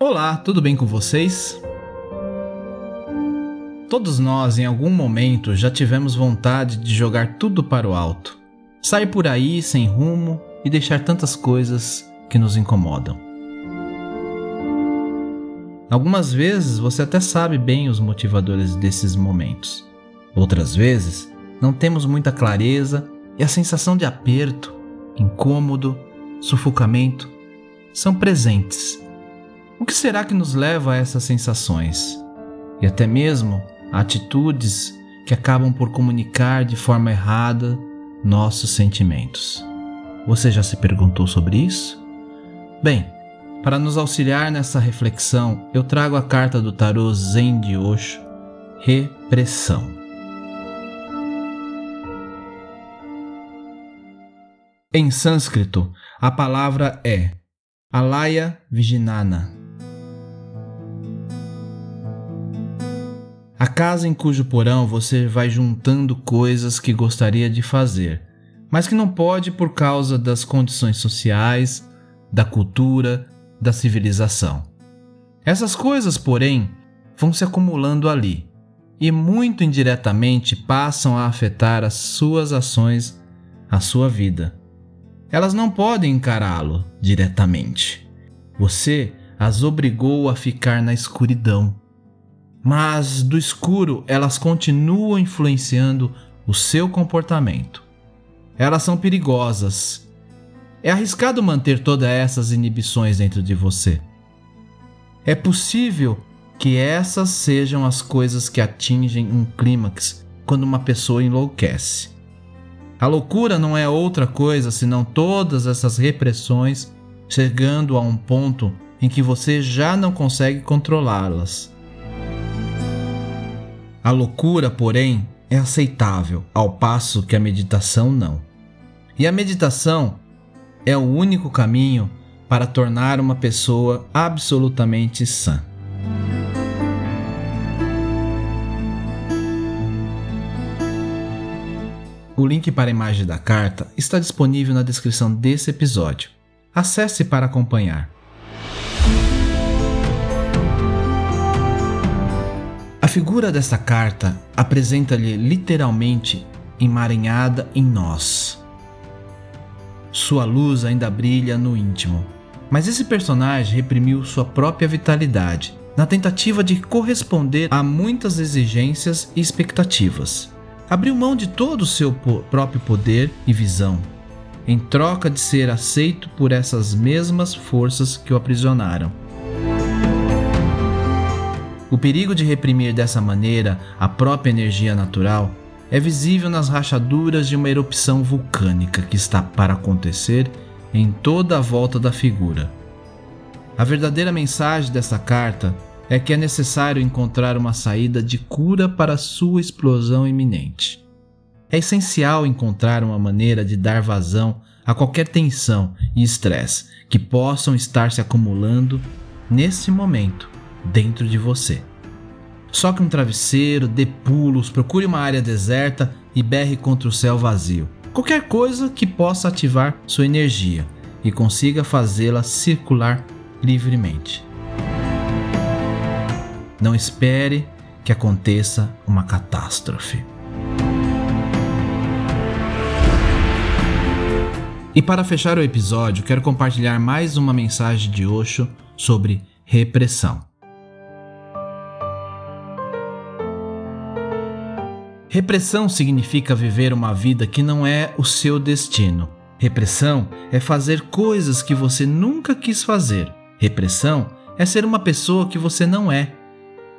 Olá, tudo bem com vocês? Todos nós, em algum momento, já tivemos vontade de jogar tudo para o alto, sair por aí sem rumo e deixar tantas coisas que nos incomodam. Algumas vezes você até sabe bem os motivadores desses momentos. Outras vezes, não temos muita clareza e a sensação de aperto, incômodo, sufocamento são presentes o que será que nos leva a essas sensações? E até mesmo a atitudes que acabam por comunicar de forma errada nossos sentimentos. Você já se perguntou sobre isso? Bem, para nos auxiliar nessa reflexão, eu trago a carta do tarô Zen de Osho, Repressão. Em sânscrito, a palavra é Alaya Vijnana, A casa em cujo porão você vai juntando coisas que gostaria de fazer, mas que não pode por causa das condições sociais, da cultura, da civilização. Essas coisas, porém, vão se acumulando ali e muito indiretamente passam a afetar as suas ações, a sua vida. Elas não podem encará-lo diretamente. Você as obrigou a ficar na escuridão mas do escuro elas continuam influenciando o seu comportamento. Elas são perigosas. É arriscado manter todas essas inibições dentro de você. É possível que essas sejam as coisas que atingem um clímax quando uma pessoa enlouquece. A loucura não é outra coisa senão todas essas repressões chegando a um ponto em que você já não consegue controlá-las. A loucura, porém, é aceitável, ao passo que a meditação não. E a meditação é o único caminho para tornar uma pessoa absolutamente sã. O link para a imagem da carta está disponível na descrição desse episódio. Acesse para acompanhar. A figura desta carta apresenta-lhe literalmente emaranhada em nós. Sua luz ainda brilha no íntimo, mas esse personagem reprimiu sua própria vitalidade na tentativa de corresponder a muitas exigências e expectativas. Abriu mão de todo o seu próprio poder e visão, em troca de ser aceito por essas mesmas forças que o aprisionaram. O perigo de reprimir dessa maneira a própria energia natural é visível nas rachaduras de uma erupção vulcânica que está para acontecer em toda a volta da figura. A verdadeira mensagem dessa carta é que é necessário encontrar uma saída de cura para sua explosão iminente. É essencial encontrar uma maneira de dar vazão a qualquer tensão e estresse que possam estar se acumulando nesse momento dentro de você. Soque um travesseiro, dê pulos, procure uma área deserta e berre contra o céu vazio. Qualquer coisa que possa ativar sua energia e consiga fazê-la circular livremente. Não espere que aconteça uma catástrofe. E para fechar o episódio, quero compartilhar mais uma mensagem de Osho sobre repressão. Repressão significa viver uma vida que não é o seu destino. Repressão é fazer coisas que você nunca quis fazer. Repressão é ser uma pessoa que você não é.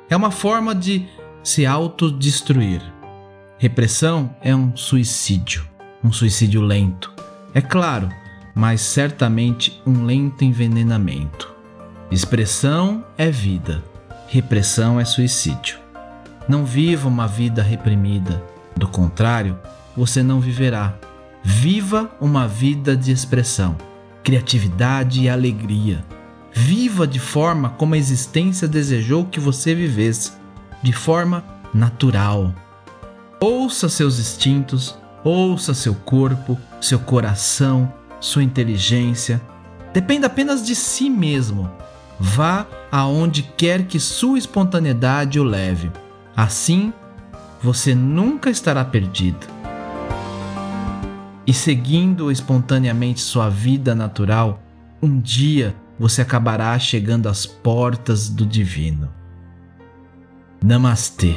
É uma forma de se autodestruir. Repressão é um suicídio, um suicídio lento. É claro, mas certamente um lento envenenamento. Expressão é vida, repressão é suicídio. Não viva uma vida reprimida, do contrário, você não viverá. Viva uma vida de expressão, criatividade e alegria. Viva de forma como a existência desejou que você vivesse, de forma natural. Ouça seus instintos, ouça seu corpo, seu coração, sua inteligência. Dependa apenas de si mesmo. Vá aonde quer que sua espontaneidade o leve. Assim, você nunca estará perdido. E seguindo espontaneamente sua vida natural, um dia você acabará chegando às portas do divino. Namastê.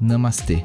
Namastê.